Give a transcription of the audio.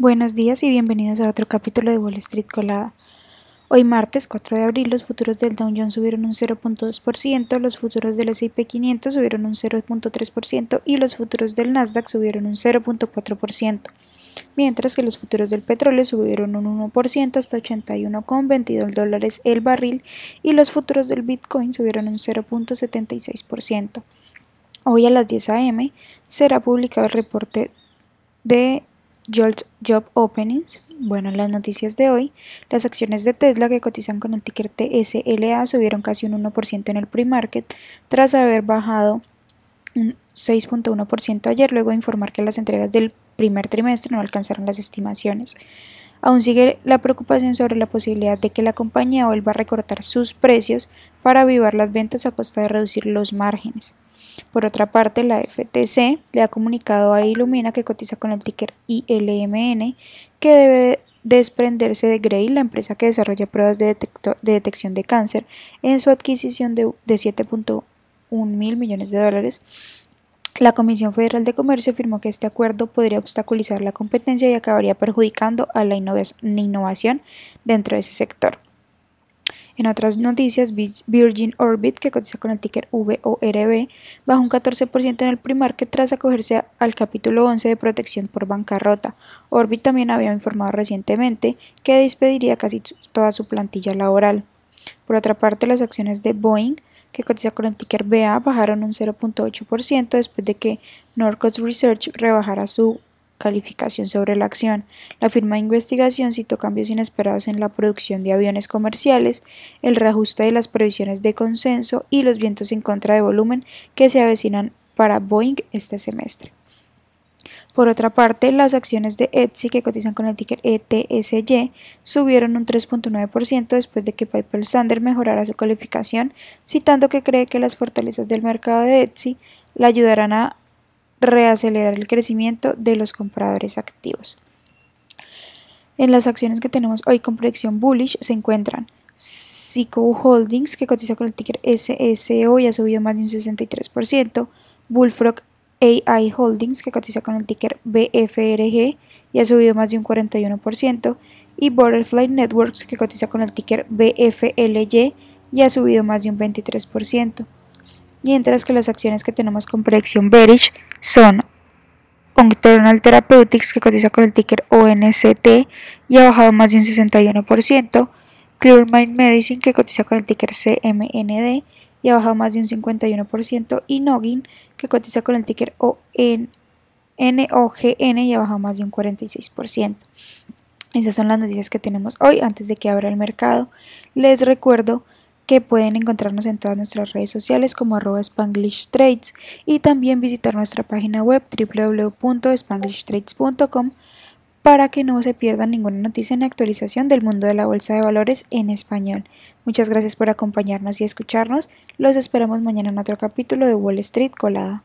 Buenos días y bienvenidos a otro capítulo de Wall Street Colada. Hoy martes 4 de abril los futuros del Dow Jones subieron un 0.2%, los futuros del S&P 500 subieron un 0.3% y los futuros del Nasdaq subieron un 0.4%, mientras que los futuros del petróleo subieron un 1% hasta 81,22 dólares el barril y los futuros del Bitcoin subieron un 0.76%. Hoy a las 10 a.m. será publicado el reporte de Job Openings. Bueno, las noticias de hoy. Las acciones de Tesla que cotizan con el ticker TSLA subieron casi un 1% en el pre-market tras haber bajado un 6.1% ayer luego de informar que las entregas del primer trimestre no alcanzaron las estimaciones. Aún sigue la preocupación sobre la posibilidad de que la compañía vuelva a recortar sus precios para avivar las ventas a costa de reducir los márgenes. Por otra parte, la FTC le ha comunicado a Illumina que cotiza con el ticker ILMN que debe desprenderse de Gray, la empresa que desarrolla pruebas de, detección de cáncer, en su adquisición de, de 7.1 mil millones de dólares. La Comisión Federal de Comercio afirmó que este acuerdo podría obstaculizar la competencia y acabaría perjudicando a la innovación dentro de ese sector. En otras noticias, Virgin Orbit, que cotiza con el ticker VORB, bajó un 14% en el pre-market tras acogerse al capítulo 11 de protección por bancarrota. Orbit también había informado recientemente que despediría casi toda su plantilla laboral. Por otra parte, las acciones de Boeing, que cotiza con el ticker BA, bajaron un 0.8% después de que Norcos Research rebajara su calificación sobre la acción. La firma de investigación citó cambios inesperados en la producción de aviones comerciales, el reajuste de las previsiones de consenso y los vientos en contra de volumen que se avecinan para Boeing este semestre. Por otra parte, las acciones de Etsy, que cotizan con el ticker ETSY, subieron un 3.9% después de que Piper Sander mejorara su calificación, citando que cree que las fortalezas del mercado de Etsy la ayudarán a reacelerar el crecimiento de los compradores activos. En las acciones que tenemos hoy con proyección bullish se encuentran Sico Holdings, que cotiza con el ticker SSO y ha subido más de un 63%, Bullfrog AI Holdings, que cotiza con el ticker BFRG y ha subido más de un 41%, y Butterfly Networks, que cotiza con el ticker BFLY y ha subido más de un 23% mientras que las acciones que tenemos con proyección bearish son Octernal Therapeutics que cotiza con el ticker ONCT y ha bajado más de un 61%, Clear Mind Medicine que cotiza con el ticker CMND y ha bajado más de un 51% y Nogin que cotiza con el ticker ONOGN y ha bajado más de un 46%. Esas son las noticias que tenemos hoy antes de que abra el mercado. Les recuerdo que pueden encontrarnos en todas nuestras redes sociales como arroba Spanglish Trades y también visitar nuestra página web www.spanglishtrades.com para que no se pierdan ninguna noticia ni actualización del mundo de la bolsa de valores en español. Muchas gracias por acompañarnos y escucharnos. Los esperamos mañana en otro capítulo de Wall Street Colada.